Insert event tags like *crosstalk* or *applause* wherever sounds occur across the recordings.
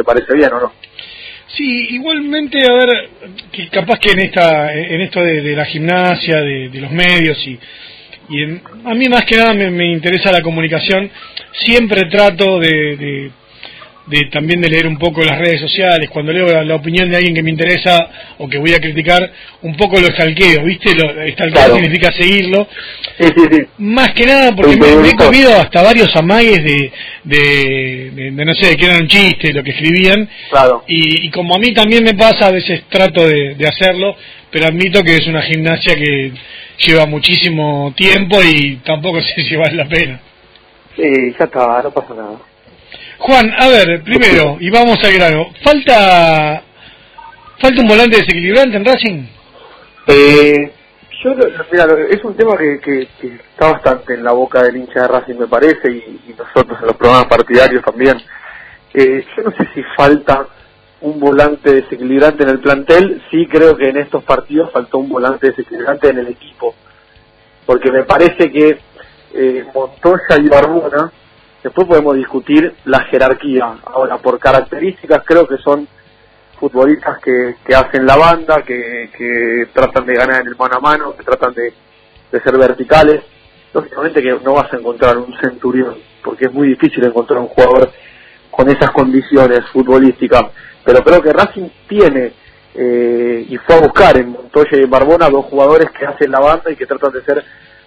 ¿Te parece bien o no? Sí, igualmente, a ver, que capaz que en esta, en esto de, la gimnasia, de, los medios y, y a mí más que nada me, interesa la comunicación. Siempre trato de, de también de leer un poco las redes sociales, cuando leo la, opinión de alguien que me interesa o que voy a criticar, un poco lo estalqueo, ¿viste? Lo, estalqueo significa seguirlo. Sí, sí, sí. Más que nada porque me, he comido hasta varios amagues de, de, no sé, que eran un chiste, lo que escribían. Claro. Y, como a mí también me pasa, a veces trato de, de hacerlo, pero admito que es una gimnasia que lleva muchísimo tiempo y tampoco *laughs* sé si vale la pena. Sí, ya está, no pasa nada. Juan, a ver, primero, y vamos al grano, ¿falta falta un volante desequilibrante en Racing? Eh, yo, mira, es un tema que, que, está bastante en la boca del hincha de Racing, me parece, y, nosotros en los programas partidarios también. Eh, yo no sé si falta un volante desequilibrante en el plantel, sí creo que en estos partidos faltó un volante desequilibrante en el equipo, porque me parece que eh, Montoya y Barbona Después podemos discutir la jerarquía. Ahora, por características, creo que son futbolistas que, que hacen la banda, que, que tratan de ganar en el mano a mano, que tratan de, de ser verticales. Lógicamente que no vas a encontrar un centurión, porque es muy difícil encontrar un jugador con esas condiciones futbolísticas. Pero creo que Racing tiene eh, y fue a buscar en Montoya y en Barbona dos jugadores que hacen la banda y que tratan de ser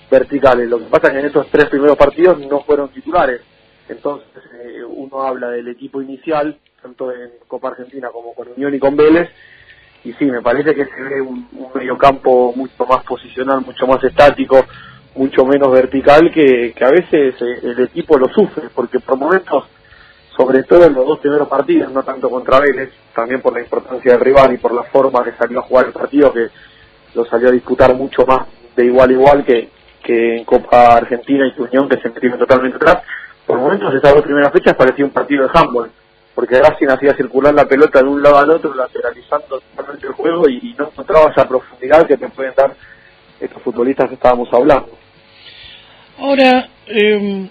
verticales. Lo que pasa es que en estos tres primeros partidos no fueron titulares. Entonces eh, uno habla del equipo inicial, tanto en Copa Argentina como con Unión y con Vélez, y sí, me parece que se ve un, un mediocampo mucho más posicional, mucho más estático, mucho menos vertical, que, que a veces eh, el equipo lo sufre, porque por momentos, sobre todo en los dos primeros partidos, no tanto contra Vélez, también por la importancia del rival y por la forma que salió a jugar el partido, que lo salió a disputar mucho más de igual a igual que, que en Copa Argentina y Unión, que se metieron totalmente atrás por momentos esas dos primeras fechas parecía un partido de handball, porque Racing hacía circular la pelota de un lado al otro, lateralizando totalmente el juego y, no encontraba esa profundidad que te pueden dar estos futbolistas que estábamos hablando. Ahora, eh,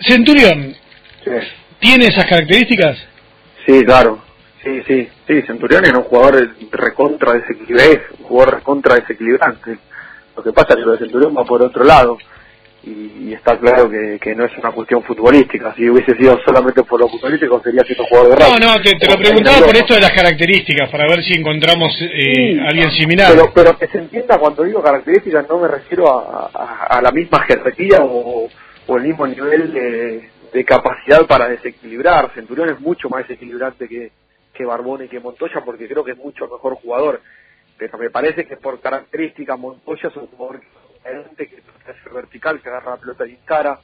Centurión, ¿tiene esas características? Sí, claro. Sí, sí, sí, Centurión era un jugador recontra desequilibrante, un jugador recontra desequilibrante. Lo que pasa es que lo de Centurión va por otro lado y, está claro que, no es una cuestión futbolística. Si hubiese sido solamente por lo futbolístico, sería siendo jugador de. No, no, te, lo preguntaba por esto de las características, para ver si encontramos eh, alguien similar. Pero, pero que se entienda cuando digo características, no me refiero a, la misma jerarquía o, el mismo nivel de, capacidad para desequilibrar. Centurión es mucho más desequilibrante que, que Barbone y que Montoya, porque creo que es mucho mejor jugador. Pero me parece que por características Montoya es un jugador que es vertical, que agarra la pelota y cara,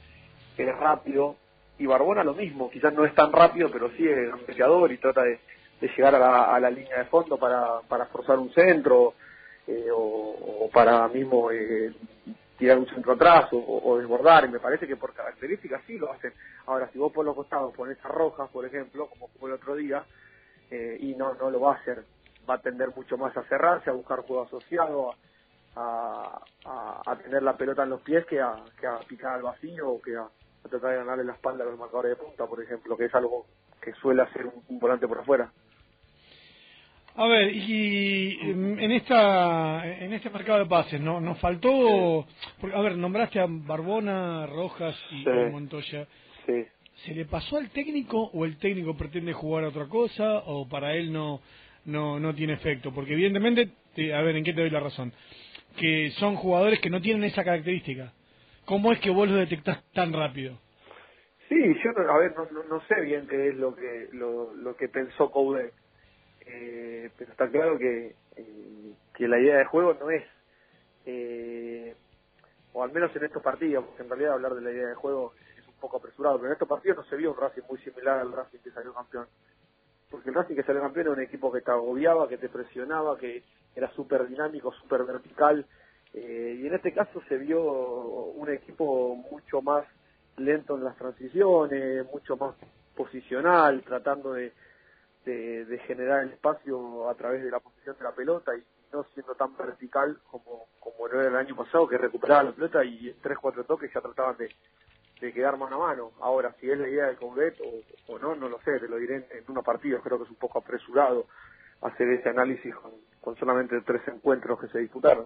que es rápido, y Barbona lo mismo, quizás no es tan rápido, pero sí es un y trata de, llegar a la, línea de fondo para, para forzar un centro eh, o, para mismo eh, tirar un centro atrás o, desbordar, y me parece que por características sí lo hacen. Ahora, si vos por los costados pones a Rojas, por ejemplo, como fue el otro día, eh, y no, no lo va a hacer, va a tender mucho más a cerrarse, a buscar juego asociado, a a, a, tener la pelota en los pies que a, que a picar al vacío o que a, tratar de ganarle la espalda a los marcadores de punta, por ejemplo, que es algo que suele hacer un, volante por afuera. A ver, y en esta en este mercado de pases, ¿no? Nos faltó, porque, a ver, nombraste a Barbona, Rojas y Montoya. Sí. ¿Se le pasó al técnico o el técnico pretende jugar a otra cosa o para él no no no tiene efecto? Porque evidentemente, a ver, ¿en qué te doy la razón? Que son jugadores que no tienen esa característica. ¿Cómo es que vos los detectás tan rápido? Sí, yo a ver, no, no, sé bien qué es lo que lo, lo que pensó Coudet, eh, pero está claro que, eh, que la idea de juego no es, eh, o al menos en estos partidos, porque en realidad hablar de la idea de juego es un poco apresurado, pero en estos partidos no se vio un Racing muy similar al Racing que salió campeón. Porque el Racing que salió campeón era un equipo que te agobiaba, que te presionaba, que era súper dinámico, súper vertical, eh, y en este caso se vio un equipo mucho más lento en las transiciones, mucho más posicional, tratando de, de, generar el espacio a través de la posición de la pelota y no siendo tan vertical como, como lo era el año pasado, que recuperaba la pelota y en tres, cuatro toques ya trataban de, quedar mano a mano. Ahora, si es la idea de Coudet o, no, no lo sé, te lo diré en, unos partidos, creo que es un poco apresurado hacer ese análisis con, con solamente tres encuentros que se disputaron.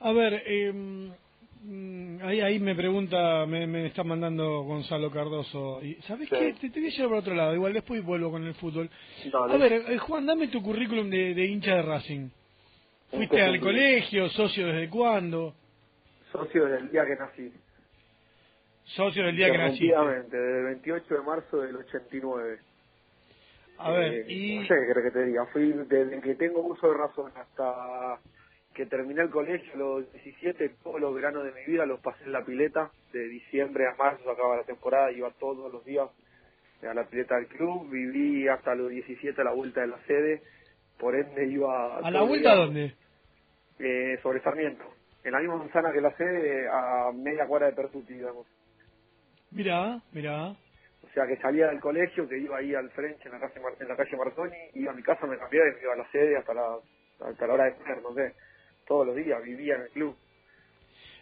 A ver, eh, ahí, ahí me pregunta, me, me está mandando Gonzalo Cardoso. Y, ¿Sabes qué? Te, te, voy a llevar por otro lado, igual después vuelvo con el fútbol. A ver, eh, Juan, dame tu currículum de, de hincha de Racing. ¿Fuiste al colegio? ¿Socio desde cuándo? Socio desde el día que nací. Socio del día que nací. Efectivamente, desde el 28 de marzo del 89. A ver, eh, y... No sé qué que te diga. Fui desde que tengo uso de razón hasta que terminé el colegio, los 17, todos los veranos de mi vida los pasé en la pileta. De diciembre a marzo acaba la temporada, iba todos los días a la pileta del club. Viví hasta los 17 a la vuelta de la sede. Por ende iba... ¿A la vuelta dónde? Eh, sobre Sarmiento. En la misma manzana que la sede, a media cuadra de Pertuti, digamos. Mirá, mirá. Sea, que salía del colegio, que iba ahí al frente en la calle, en la calle Marzoni, iba a mi casa, me cambiaba y me iba a la sede hasta la, hasta la hora de comer, no sé. Todos los días vivía en el club.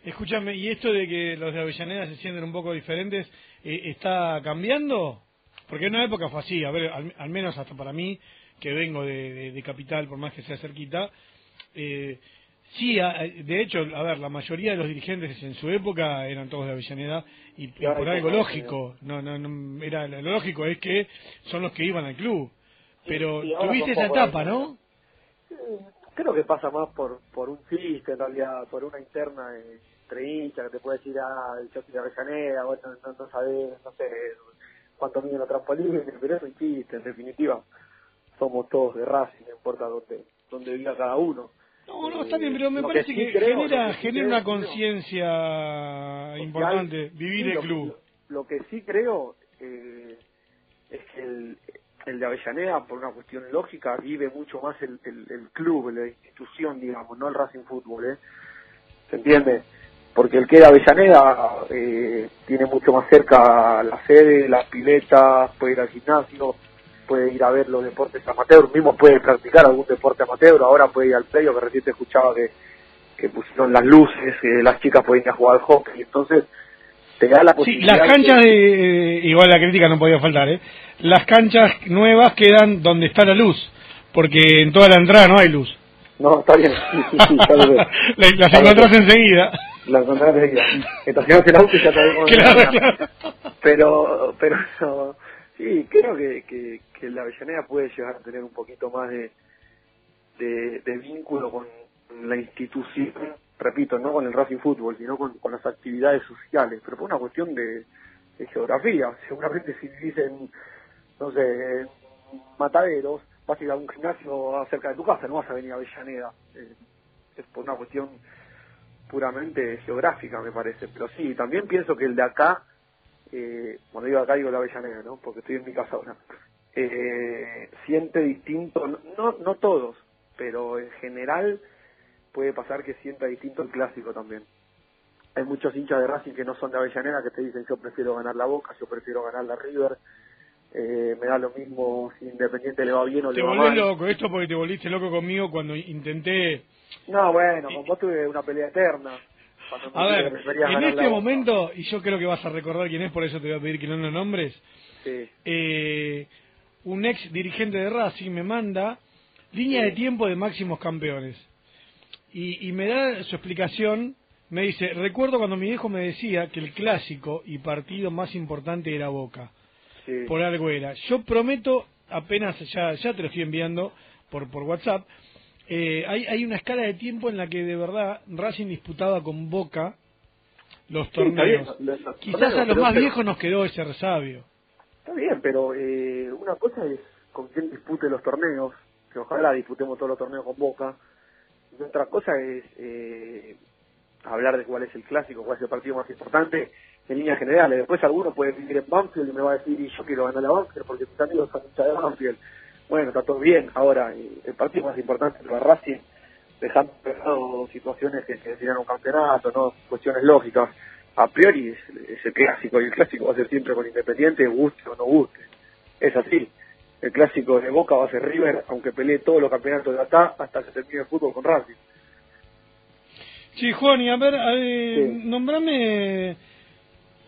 Escúchame, ¿y esto de que los de Avellaneda se sienten un poco diferentes, eh, está cambiando? Porque en una época fue así, a ver, al, menos hasta para mí, que vengo de, de, Capital, por más que sea cerquita, eh, Sí, de hecho, a ver, la mayoría de los dirigentes en su época eran todos de Avellaneda y, por algo lógico, no, no, no, era lo lógico es que son los que iban al club. Pero tuviste esa etapa, ¿no? Creo que pasa más por por un chiste, en realidad, por una interna entre hinchas que te puede decir, ah, yo soy de Avellaneda, bueno, no, no sabés, no sé cuánto miden los trampolines, pero es un chiste, en definitiva. Somos todos de Racing, no importa dónde, dónde viva cada uno no, no, está bien, pero me parece que, genera, genera una conciencia importante vivir el club. Lo, que sí creo eh, es que el, el, de Avellaneda, por una cuestión lógica, vive mucho más el, el, club, la institución, digamos, no el Racing Fútbol, ¿eh? ¿Se entiende? Porque el que de Avellaneda eh, tiene mucho más cerca la sede, las piletas, puede ir al gimnasio, puede ir a ver los deportes amateur, mismo puede practicar algún deporte amateur, ahora puede ir al predio, que recién te escuchaba que, que pusieron las luces, que las chicas pueden ir a jugar al hockey, entonces te da la posibilidad... Sí, las canchas, de, igual la crítica no podía faltar, ¿eh? las canchas nuevas quedan donde está la luz, porque en toda la entrada no hay luz. No, está bien, sí, sí, sí, *laughs* las encontrás enseguida. Las encontrás enseguida. Estacionaste el auto y ya te *laughs* claro, claro. Pero, pero Sí, creo que, que, que la Avellaneda puede llegar a tener un poquito más de, de, vínculo con la institución, repito, no con el Racing Fútbol, sino con, con las actividades sociales, pero por una cuestión de, geografía. Seguramente si dicen, no sé, Mataderos, vas a ir a un gimnasio cerca de tu casa, no vas a venir a Avellaneda. Eh, es por una cuestión puramente geográfica, me parece. Pero sí, también pienso que el de acá eh, cuando digo acá digo la Avellaneda, ¿no? Porque estoy en mi casa ahora, eh, siente distinto, no, no todos, pero en general puede pasar que sienta distinto el clásico también. Hay muchos hinchas de Racing que no son de Avellaneda que te dicen yo prefiero ganar la Boca, yo prefiero ganar la River, eh, me da lo mismo si Independiente le va bien o le va mal. Te loco, esto porque te volviste loco conmigo cuando intenté... No, bueno, con vos tuve una pelea eterna. A ver, en este momento, y yo creo que vas a recordar quién es, por eso te voy a pedir que no lo nombres, eh, un ex dirigente de Racing me manda línea de tiempo de máximos campeones. Y, y me da su explicación, me dice, recuerdo cuando mi hijo me decía que el clásico y partido más importante era Boca. Por algo era. Yo prometo, apenas ya, ya te lo estoy enviando por, por WhatsApp, eh, hay, hay una escala de tiempo en la que de verdad Racing disputaba con Boca los torneos. Quizás a los más viejos nos quedó ese resabio. Está bien, pero eh, una cosa es con quién dispute los torneos, que ojalá disputemos todos los torneos con Boca. Y otra cosa es eh, hablar de cuál es el clásico, cuál es el partido más importante en líneas generales. Después alguno puede vivir en Banfield y me va a decir, y yo quiero ganar a Banfield porque mis amigos son hinchas de Banfield bueno, está todo bien. Ahora, el partido más importante de Racing, dejando situaciones que se decían un campeonato, no cuestiones lógicas. A priori es, el clásico, y el clásico va a ser siempre con Independiente, guste o no guste. Es así. El clásico de Boca va a ser River, aunque pelee todos los campeonatos de acá hasta que termine el fútbol con Racing. Sí, Juan, y a ver, nombrame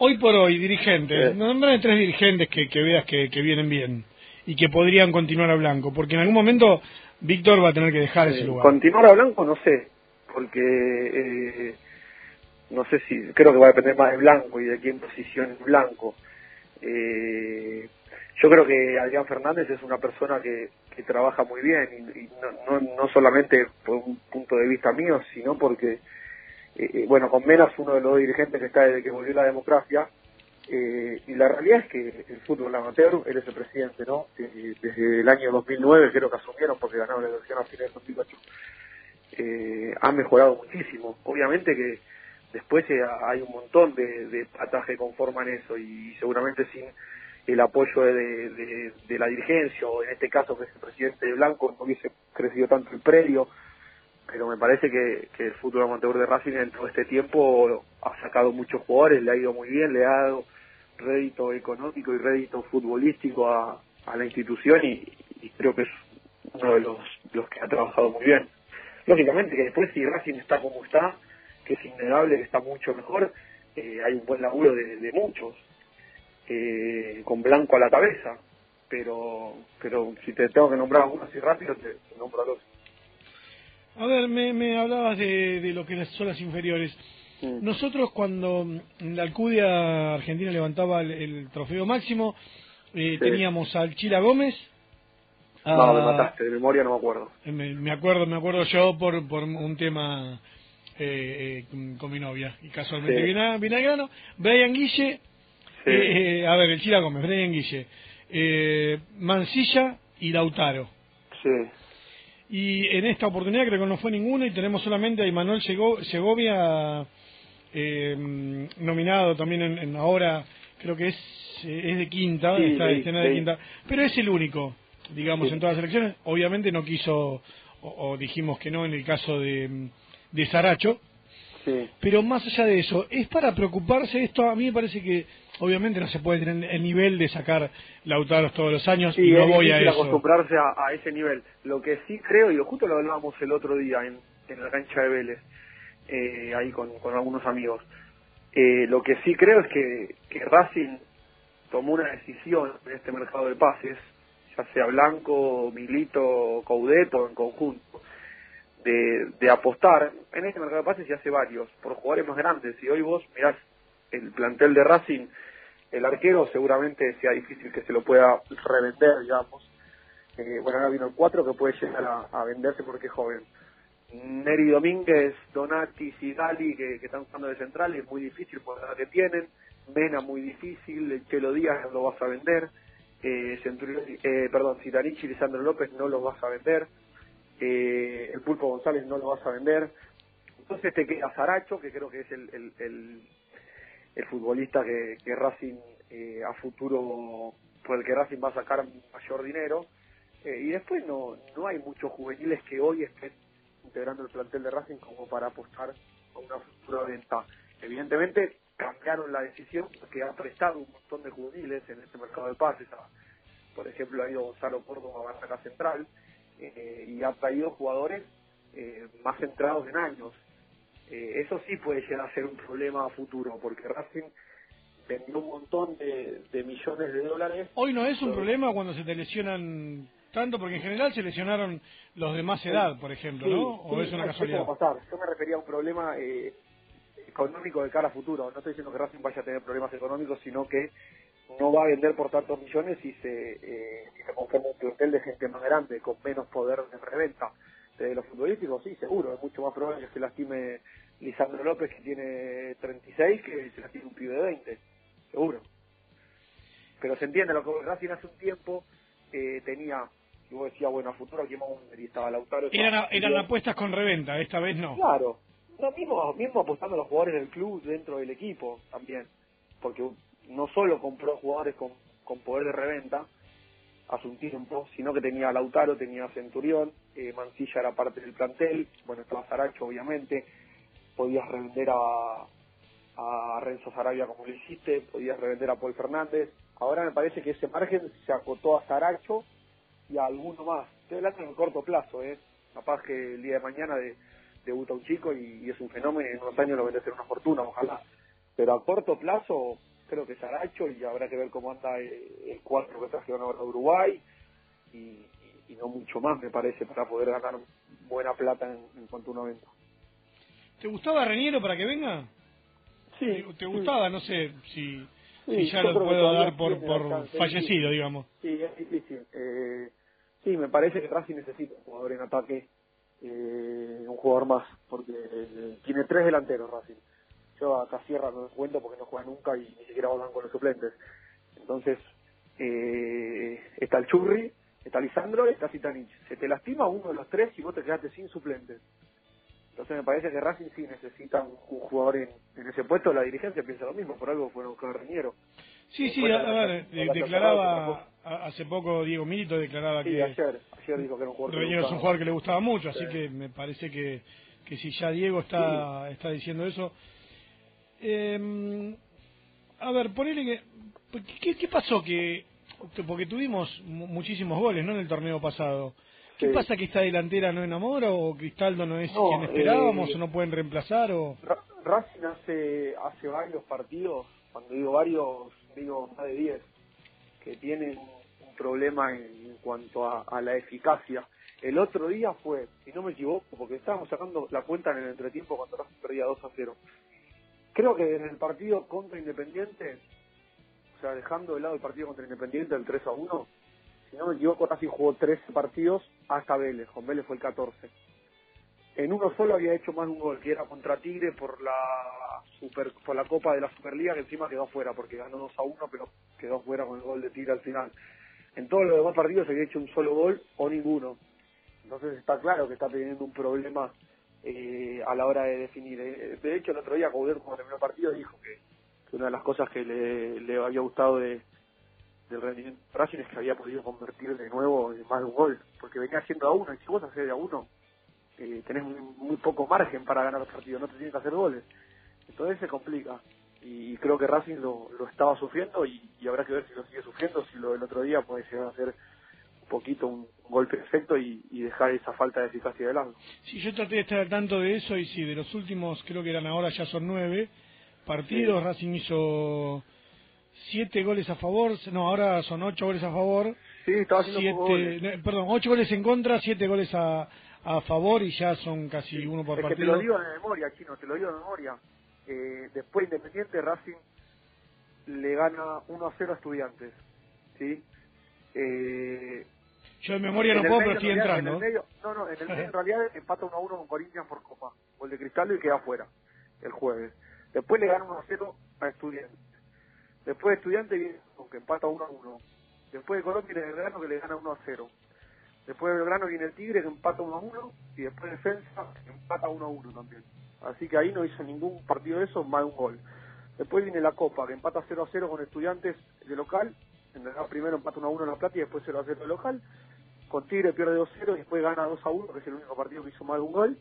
Hoy por hoy, dirigentes, nombran tres dirigentes que, que veas que, que, vienen bien y que podrían continuar a Blanco, porque en algún momento Víctor va a tener que dejar ese lugar. Continuar a Blanco no sé, porque eh, no sé si, creo que va a depender más de Blanco y de quién posicione Blanco. Eh, yo creo que Adrián Fernández es una persona que, que trabaja muy bien y, no, no, no, solamente por un punto de vista mío, sino porque, eh, eh, bueno, con Menas uno de los dirigentes que está desde que volvió la democracia, eh, y la realidad es que el fútbol amateur, él es el presidente, ¿no? Desde el año 2009 creo que asumieron porque ganaron la elección a finales de 2008. Eh, ha mejorado muchísimo. Obviamente que después hay un montón de, de patas que conforman eso y seguramente sin el apoyo de, de, la dirigencia, o en este caso que es el presidente de Blanco, no hubiese crecido tanto el predio, pero me parece que, que el fútbol amateur de Racing en todo este tiempo ha sacado muchos jugadores, le ha ido muy bien, le ha dado rédito económico y rédito futbolístico a, a la institución y, creo que es uno de los, los que ha trabajado muy bien. Lógicamente que después si Racing está como está, que es innegable que está mucho mejor, eh, hay un buen laburo de, muchos, eh, con blanco a la cabeza, pero pero si te tengo que nombrar uno así rápido, te, nombro a dos. A ver, me, me hablabas de, de lo que son las inferiores. Mm. Nosotros cuando la Alcudia Argentina levantaba el, trofeo máximo, eh, teníamos al Chila Gómez. no, me mataste, de memoria no me acuerdo. Eh, me, acuerdo, me acuerdo yo por, por un tema eh, con mi novia, y casualmente viene, a grano. Brian Guille, eh, a ver, el Chila Gómez, Brian Guille, eh, Mancilla y Lautaro. Sí. Y en esta oportunidad creo que no fue ninguno y tenemos solamente a Imanuel Segovia eh, nominado también en, ahora, creo que es, es de quinta, está de, de, quinta, pero es el único, digamos, en todas las elecciones. Obviamente no quiso, o, dijimos que no en el caso de, de Saracho, pero más allá de eso, ¿es para preocuparse esto? A mí me parece que obviamente no se puede tener el nivel de sacar Lautaros todos los años y no voy a eso. acostumbrarse a, ese nivel. Lo que sí creo, y justo lo hablábamos el otro día en, en la cancha de Vélez, eh, ahí con, con, algunos amigos, eh, lo que sí creo es que, que Racing tomó una decisión en este mercado de pases, ya sea Blanco, Milito, Coudet o en conjunto de, de apostar en este mercado de pases y hace varios, por jugadores más grandes. Y hoy vos mirás el plantel de Racing, el arquero seguramente sea difícil que se lo pueda revender, digamos. Eh, bueno, ahora vino el 4 que puede llegar a, venderse porque es joven. Neri Domínguez, Donati, Sidali, que, que están usando de central, es muy difícil por la que tienen. Mena, muy difícil. El Chelo Díaz lo vas a vender. Eh, eh, perdón, Citanich y Lisandro López no los vas a vender eh, el Pulpo González no lo vas a vender. Entonces te queda Zaracho, que creo que es el, el, el, futbolista que, que Racing eh, a futuro, por el que Racing va a sacar mayor dinero. Eh, y después no, no hay muchos juveniles que hoy estén integrando el plantel de Racing como para apostar a una futura venta. Evidentemente cambiaron la decisión porque han prestado un montón de juveniles en este mercado de pases. Por ejemplo, ha ido Gonzalo Córdoba a Barraca Central, eh, y ha traído jugadores eh, más centrados en años. Eh, eso sí puede llegar a ser un problema a futuro, porque Racing vendió un montón de, millones de dólares. Hoy no es un problema cuando se te lesionan tanto, porque en general se lesionaron los de más edad, por ejemplo, ¿no? ¿O es una casualidad? Pasar. Yo me refería a un problema económico de cara a futuro. No estoy diciendo que Racing vaya a tener problemas económicos, sino que no va a vender por tantos millones y se, eh, se conforma un plantel de gente más grande, con menos poder de reventa. De los futbolísticos, sí, seguro, es mucho más probable que se lastime Lisandro López, que tiene 36, que se lastime un pibe de 20, seguro. Pero se entiende, lo que Racing hace un tiempo eh, tenía, y vos decías, bueno, a futuro aquí vamos y estaba Lautaro. Eran, eran apuestas con reventa, esta vez no. Claro, no, mismo, mismo apostando a los jugadores del club dentro del equipo también, porque no solo compró jugadores con, con poder de reventa hace un tiempo, sino que tenía a Lautaro, tenía a Centurión, eh, Mancilla era parte del plantel, bueno, estaba Saracho obviamente, podías revender a, a Renzo Sarabia como lo hiciste, podías revender a Paul Fernández, ahora me parece que ese margen se acotó a Saracho y a alguno más, estoy hablando en corto plazo, ¿eh? capaz que el día de mañana de, debuta un chico y, es un fenómeno y en unos años lo vende a ser una fortuna, ojalá, pero a corto plazo creo que Saracho y habrá que ver cómo anda el, cuatro que trajeron ahora de Uruguay y, no mucho más me parece para poder ganar buena plata en, cuanto a un evento. ¿Te gustaba Reñero para que venga? Sí. ¿Te, gustaba? No sé si, ya lo puedo dar por, por fallecido, digamos. Sí, es difícil. Eh, sí, me parece que Racing necesita un jugador en ataque, eh, un jugador más, porque eh, tiene tres delanteros Racing yo acá cierra no cuento porque no juega nunca y ni siquiera van con los suplentes. Entonces, eh, está el Churri, está Lisandro y está Citanich. Se te lastima uno de los tres y vos te quedaste sin suplentes. Entonces me parece que Racing sí necesita un, jugador en, ese puesto. La dirigencia piensa lo mismo, por algo fue un Reñero. Sí, sí, a, ver, declaraba hace poco Diego Milito declaraba sí, que ayer, ayer dijo que era un jugador es un jugador que le gustaba mucho, así que me parece que, que si ya Diego está, está diciendo eso, eh, a ver, ponele que... ¿Qué, qué pasó que...? Porque tuvimos muchísimos goles, ¿no? En el torneo pasado. ¿Qué pasa que esta delantera no enamora o Cristaldo no es quien esperábamos eh, o no pueden reemplazar o...? Racing hace, hace varios partidos, cuando digo varios, digo más de 10, que tienen un problema en, cuanto a, a, la eficacia. El otro día fue, si no me equivoco, porque estábamos sacando la cuenta en el entretiempo cuando Racing perdía 2 a 0. Creo que en el partido contra Independiente, o sea, dejando de lado el partido contra Independiente, el 3 a 1, si no me equivoco, casi jugó 13 partidos hasta Vélez. Con Vélez fue el 14. En uno solo había hecho más un gol, que era contra Tigre por la super, por la Copa de la Superliga, que encima quedó fuera, porque ganó 2 a 1, pero quedó fuera con el gol de Tigre al final. En todos los demás partidos había hecho un solo gol o ninguno. Entonces está claro que está teniendo un problema eh, a la hora de definir. Eh, de hecho, el otro día, Coudet, cuando terminó el partido, dijo que, una de las cosas que le, había gustado de, del rendimiento de Racing es que había podido convertir de nuevo en más un gol, porque venía haciendo a uno, y si vos haces de a uno, eh, tenés muy, poco margen para ganar los partidos, no te tienes que hacer goles. Entonces se complica. Y creo que Racing lo, lo estaba sufriendo y, y, habrá que ver si lo sigue sufriendo, si lo del otro día puede llegar a ser poquito un, golpe perfecto y, dejar esa falta de eficacia de lado. Sí, yo traté de estar al tanto de eso y sí, de los últimos, creo que eran ahora ya son nueve partidos, Racing hizo siete goles a favor, no, ahora son ocho goles a favor. Sí, estaba haciendo siete, Perdón, ocho goles en contra, siete goles a, a favor y ya son casi uno por partido. te lo digo de memoria, Chino, te lo digo de memoria. Eh, después Independiente Racing le gana 1 a 0 a Estudiantes. ¿sí? Eh, yo de memoria no puedo, pero estoy entrando. no, no, en, el medio, en realidad empata 1 a 1 con Corinthians por Copa. Gol de Cristal y queda fuera el jueves. Después le gana 1 a 0 a Estudiantes. Después de Estudiantes viene que empata 1 a 1. Después de Colombia viene Belgrano que le gana 1 a 0. Después de Belgrano viene el Tigre que empata 1 a 1. Y después Defensa empata 1 a 1 también. Así que ahí no hizo ningún partido de eso, más de un gol. Después viene la Copa, que empata 0 a 0 con Estudiantes de local. En realidad primero empata 1 a 1 en La Plata y después 0 a 0 de local con Tigre pierde 2-0 y después gana 2-1, que es el único partido que hizo más de un gol.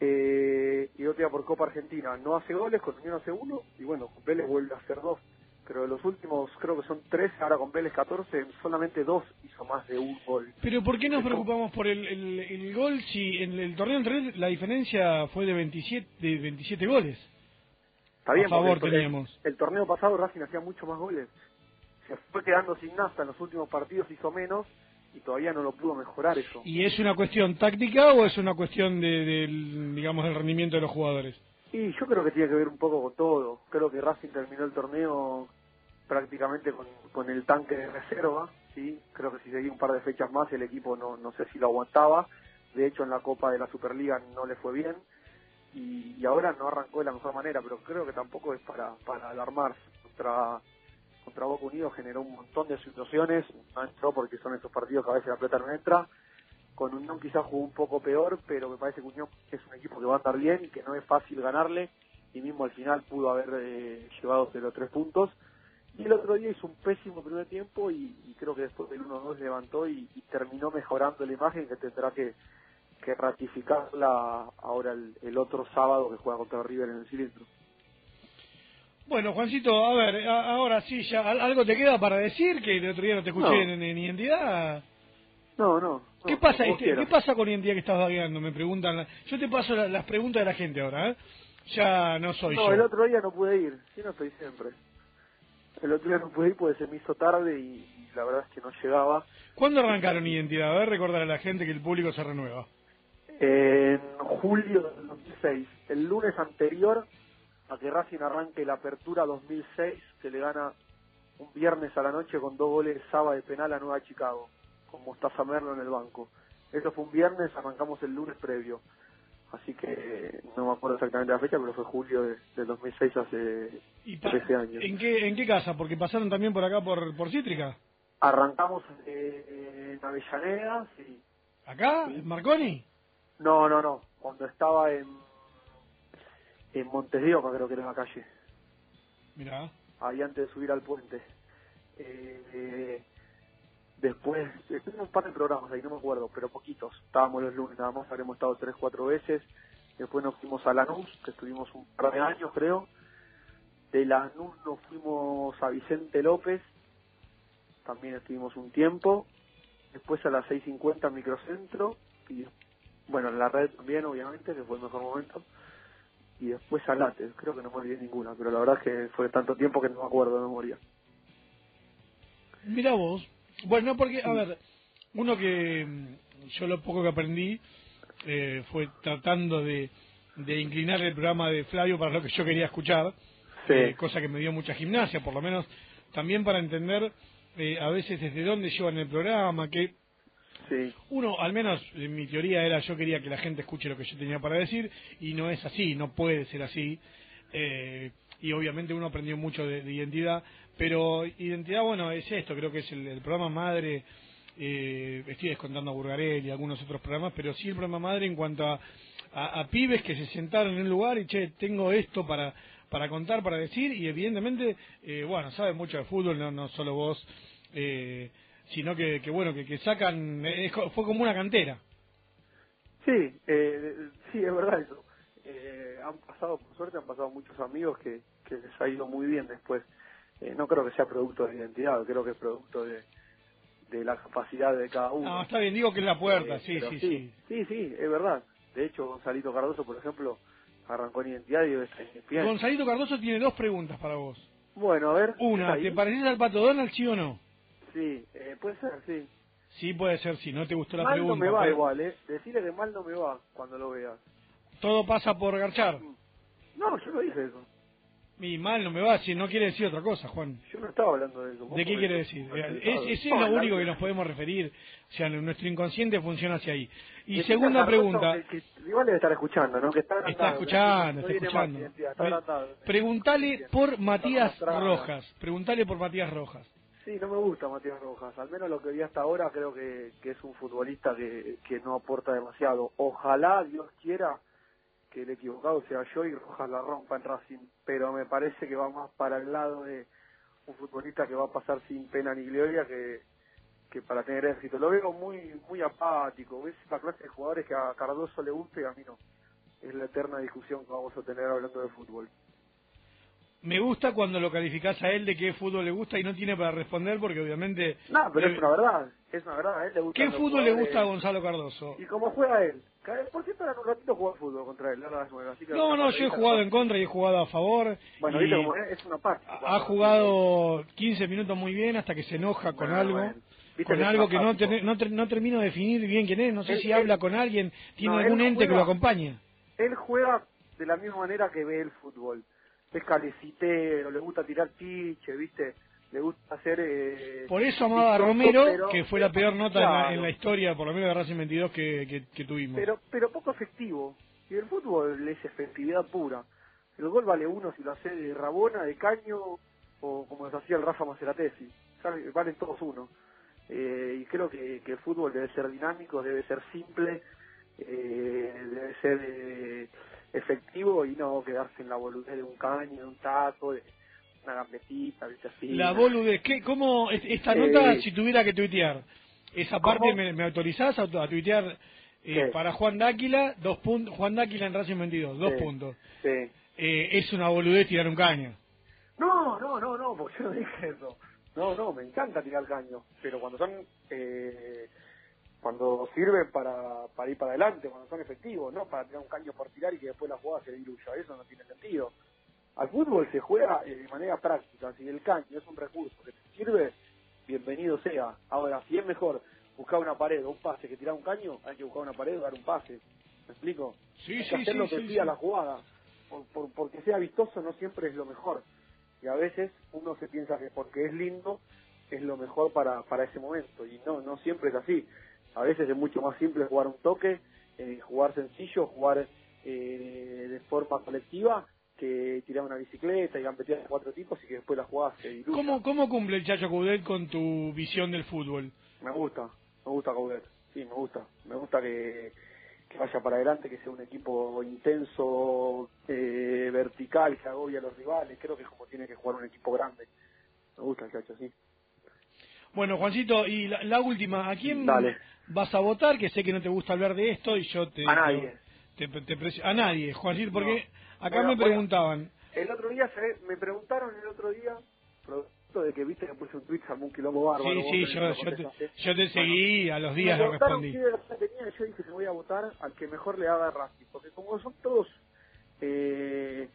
Eh, y otro día por Copa Argentina no hace goles, con Unión hace uno, y bueno, Vélez vuelve a hacer dos. Pero de los últimos, creo que son tres, ahora con Vélez 14, solamente dos hizo más de un gol. Pero ¿por qué nos preocupamos por el, el, gol si en el torneo anterior la diferencia fue de 27, de 27 goles? Está bien, a favor el, teníamos. El, torneo pasado Racing hacía mucho más goles. Se fue quedando sin nasta en los últimos partidos, hizo menos, y todavía no lo pudo mejorar eso. ¿Y es una cuestión táctica o es una cuestión de, del, digamos, del rendimiento de los jugadores? Y yo creo que tiene que ver un poco con todo. Creo que Racing terminó el torneo prácticamente con, con el tanque de reserva, sí. Creo que si seguía un par de fechas más el equipo no, no sé si lo aguantaba. De hecho en la Copa de la Superliga no le fue bien y, y ahora no arrancó de la mejor manera, pero creo que tampoco es para, para alarmarse. Contra contra Boca Unido generó un montón de situaciones, no entró porque son esos partidos que a veces la pelota no entra. Con Unión quizás jugó un poco peor, pero me parece que Unión es un equipo que va a andar bien y que no es fácil ganarle, y mismo al final pudo haber eh, llevado 0-3 puntos. Y el otro día hizo un pésimo primer tiempo y, creo que después del 1-2 levantó y, terminó mejorando la imagen que tendrá que, que ratificarla ahora el, el otro sábado que juega contra River en el cilindro. Bueno, Juancito, a ver, ahora sí, ya algo te queda para decir que el otro día no te escuché en, identidad. No, no. ¿Qué pasa, este, ¿Qué pasa con identidad que estás vagueando? Me preguntan. Yo te paso las preguntas de la gente ahora, ¿eh? Ya no soy no, yo. el otro día no pude ir, sí no estoy siempre. El otro día no pude ir porque se me hizo tarde y, la verdad es que no llegaba. ¿Cuándo arrancaron Identidad? A ver, recordar a la gente que el público se renueva. En julio del 2006, el lunes anterior a que Racing arranque la apertura 2006, que le gana un viernes a la noche con dos goles Saba de penal a Nueva Chicago, con Mostaza Merlo en el banco. Eso fue un viernes, arrancamos el lunes previo. Así que no me acuerdo exactamente la fecha, pero fue julio de, del 2006, hace 13 años. ¿En qué, ¿En qué casa? Porque pasaron también por acá, por, por Cítrica. Arrancamos en Avellaneda, sí. ¿Acá? ¿En Marconi? No, no, no. Cuando estaba en, en Montes de Oca, creo que era en la calle. Mira. Ahí antes de subir al puente. Eh, después, un par de programas ahí, no me acuerdo, pero poquitos. Estábamos los lunes, nada más, habremos estado tres, cuatro veces. Después nos fuimos a Lanús, que estuvimos un par de años, creo. De Lanús nos fuimos a Vicente López, también estuvimos un tiempo. Después a las 6.50 Microcentro, y bueno, en la red también, obviamente, que fue el mejor momento. Y después a Late, creo que no me olvidé ninguna, pero la verdad es que fue tanto tiempo que no me acuerdo de memoria. Mira vos, bueno, porque, a ver, uno que mm, yo lo poco que aprendí eh, fue tratando de, de inclinar el programa de Flavio para lo que yo quería escuchar, eh, cosa que me dio mucha gimnasia, por lo menos también para entender eh, a veces desde dónde llevan el programa, que uno, al menos mi teoría era yo quería que la gente escuche lo que yo tenía para decir y no es así, no puede ser así. Eh, y obviamente uno aprendió mucho de, identidad, pero identidad, bueno, es esto, creo que es el, programa madre, eh, estoy descontando a Burgarel y algunos otros programas, pero sí el programa madre en cuanto a, a, pibes que se sentaron en un lugar y, che, tengo esto para, para contar, para decir, y evidentemente, eh, bueno, sabes mucho de fútbol, no, no solo vos, eh, sino que, que bueno, que, que sacan, fue como una cantera. Sí, eh, sí, es verdad eso. Eh, han pasado, por suerte, han pasado muchos amigos que, que les ha ido muy bien después. Eh, no creo que sea producto de identidad, creo que es producto de, de la capacidad de cada uno. No, está bien, digo que es la puerta, sí, sí, sí, sí. Sí, es verdad. De hecho, Gonzalito Cardoso, por ejemplo, arrancó en identidad y es Gonzalito Cardoso tiene dos preguntas para vos. Bueno, a ver. Una, ¿te pareces al Pato Donald, sí o no? Sí, eh, puede ser, sí. Sí, puede ser, si no te gustó la mal pregunta. no me va igual, ¿eh? Decirle que mal no me va cuando lo veas. ¿Todo pasa por garchar? No, yo no dije eso. Y mal no me va, si no quiere decir otra cosa, Juan. Yo no estaba hablando de eso. ¿De qué quiere decir? Es, es lo único que nos podemos referir. O sea, nuestro inconsciente funciona hacia ahí. Y segunda pregunta. igual debe estar escuchando, ¿no? Que está, está escuchando, está escuchando. Preguntale por Matías Rojas. Preguntale por Matías Rojas. Sí, no me gusta Matías Rojas. Al menos lo que vi hasta ahora creo que, que es un futbolista que, que no aporta demasiado. Ojalá, Dios quiera, que el equivocado sea yo y Rojas la rompa en Racing. Pero me parece que va más para el lado de un futbolista que va a pasar sin pena ni gloria que, que para tener éxito. Lo veo muy muy apático. ¿Ves la clase de jugadores que a Cardoso le gusta y a mí no? Es la eterna discusión que vamos a tener hablando de fútbol. Me gusta cuando lo calificás a él de qué fútbol le gusta y no tiene para responder porque obviamente... No, pero es una verdad, es una verdad. él le gusta ¿Qué fútbol le gusta a Gonzalo Cardoso? ¿Y cómo juega él? Por cierto, en un ratito jugó fútbol contra él. Así que no, no, yo he jugado en contra y he jugado a favor. Bueno, y como es una parte. Ha jugado 15 minutos muy bien hasta que se enoja con algo. Con algo que no, no, no, termino de definir bien quién es. No sé si habla con alguien, tiene algún ente que lo acompañe. Él juega de la misma manera que ve el fútbol es calecitero, le gusta tirar chiche, ¿viste? Le gusta hacer... Eh, por eso amaba a Romero, que fue la peor nota en, la, historia, por lo menos de Racing 22 que, que, tuvimos. Pero, pero poco efectivo. Y el fútbol es efectividad pura. El gol vale uno si lo hace de Rabona, de Caño, o como se hacía el Rafa Maceratesi. Valen todos uno. Eh, y creo que, que el fútbol debe ser dinámico, debe ser simple, eh, debe ser eh, efectivo y no quedarse en la boludez de un caño, de un taco, de una gambetita, así. La boludez, ¿qué, ¿cómo esta nota, si tuviera que tuitear, esa parte me, me, autorizás a, tuitear eh, para Juan Dáquila, dos puntos, Juan Dáquila en Racing 22, dos puntos. Sí. Eh, es una boludez tirar un caño. No, no, no, no, porque yo no dije eso. No, no, me encanta tirar caño, pero cuando son eh, cuando sirven para, para ir para adelante, cuando son efectivos, no para tirar un caño por tirar y que después la jugada se diluya. Eso no tiene sentido. al fútbol se juega eh, de manera práctica, si el caño es un recurso que te sirve, bienvenido sea. Ahora, si es mejor buscar una pared o un pase que tirar un caño, hay que buscar una pared o dar un pase. ¿Me explico? Sí, hay sí, que hacer sí, lo que sí, pida sí. la jugada. Por, por- porque sea vistoso no siempre es lo mejor. Y a veces uno se piensa que porque es lindo es lo mejor para, para ese momento. Y no, no siempre es así. A veces es mucho más simple jugar un toque, eh, jugar sencillo, jugar eh, de forma colectiva, que tirar una bicicleta y gambetear a cuatro tipos y que después la jugada se. ¿Cómo, ¿Cómo cumple el Chacho Coudet con tu visión del fútbol? Me gusta, me gusta Coudet, sí, me gusta. Me gusta que, que vaya para adelante, que sea un equipo intenso, eh, vertical, que agobie a los rivales. Creo que es como tiene que jugar un equipo grande. Me gusta el cacho, sí. Bueno, Juancito, y la, la última, ¿a quién Dale. Vas a votar? Que sé que no te gusta hablar de esto y yo te... A nadie. te- te a nadie, Juancito, porque No. acá Bueno, me a- preguntaban... El otro día ¿sabés? me preguntaron el otro día, producto de que viste que puse un tweet, armó un quilombo bárbaro. Sí, sí, yo, te, contestaste. yo te seguí, a los días me le respondí. tenía yo dije que voy a votar al que mejor le haga Racing, porque como son todos, eh,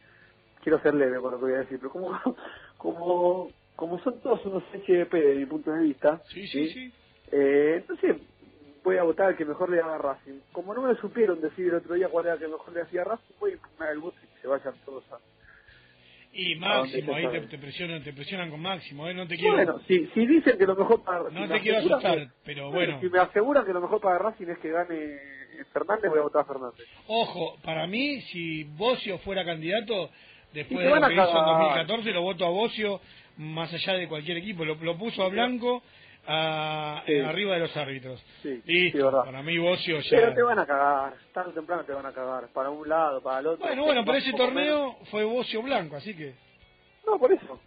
quiero ser leve con lo que voy a decir, pero como, *laughs* como, como son todos unos HDP de mi punto de vista, Sí, sí, sí. Eh, entonces voy a votar al que mejor le haga Racing. Como no me supieron decir el otro día cuál era el que mejor le hacía Racing, voy a impugnar el voto y que se vayan todos a... Y ¿A dónde Máximo, ahí te, presionan, te presionan con Máximo, ¿eh? No te quiero... Bueno, si, si dicen que lo mejor para No si te quiero asustar, que- pero bueno. Si me aseguran que lo mejor para Racing es que gane Fernández, voy a votar a Fernández. Ojo, para mí, si Bocio fuera candidato, después de lo que hizo en cagar. 2014, lo voto a Bocio más allá de cualquier equipo. Lo, lo puso a Blanco a, Sí. eh, arriba de los árbitros. Sí, Listo, sí, verdad. para mí Bocio ya... Pero te van a cagar, tarde o temprano te van a cagar, para un lado, para el otro. Bueno, bueno, pero ese torneo fue Bocio Blanco, así que... No, por eso.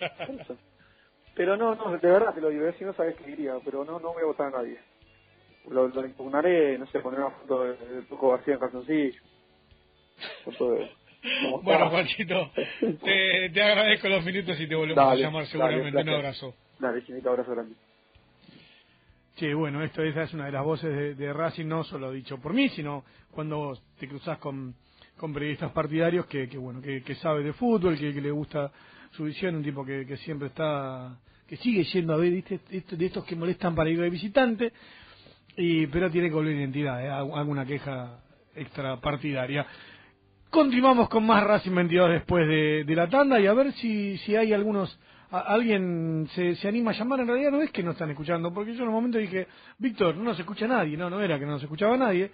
*laughs* por eso. Pero no, no, de verdad te lo digo, si no sabes qué diría, pero no, no voy a votar a nadie. Lo, lo impugnaré, no sé, poner una foto de, de Tuco García en calzoncillo. *laughs* Bueno, Juanchito, *laughs* te, te agradezco los minutos y te volvemos Dale, a llamar dale, seguramente. Un abrazo. Dale, chinito, abrazo grande. Sí, bueno, esto esa es una de las voces de, Racing, no solo dicho por mí, sino cuando te cruzas con, con periodistas partidarios que, que bueno, que, que sabe de fútbol, que, que le gusta su visión, un tipo que, que siempre está, que sigue yendo a ver. Esto- de estos que molestan para ir de visitante, y pero tiene que volver identidad, ¿eh? Alg- alguna queja extra partidaria. Continuamos con más Racing 22 después de, de la tanda y a ver si, si hay algunos... alguien se, se anima a llamar, en realidad no es que no están escuchando, porque yo en un momento dije, Víctor, no nos escucha nadie, no, no era que no nos escuchaba nadie,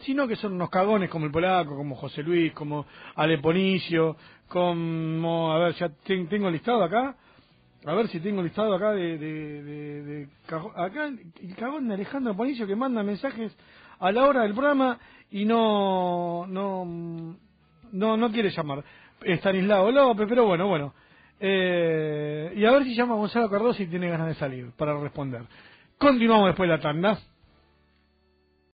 sino que son unos cagones como el polaco, como José Luis, como Ale Ponicio, como, a ver, ya ten- tengo listado acá, a ver si tengo listado acá de, de, de- acá el cagón de Alejandro Ponicio que manda mensajes a la hora del programa y no no no no quiere llamar. Estanislao López pero bueno bueno eh, y a ver si llama Gonzalo Cardoso y tiene ganas de salir para responder. Continuamos después de la tanda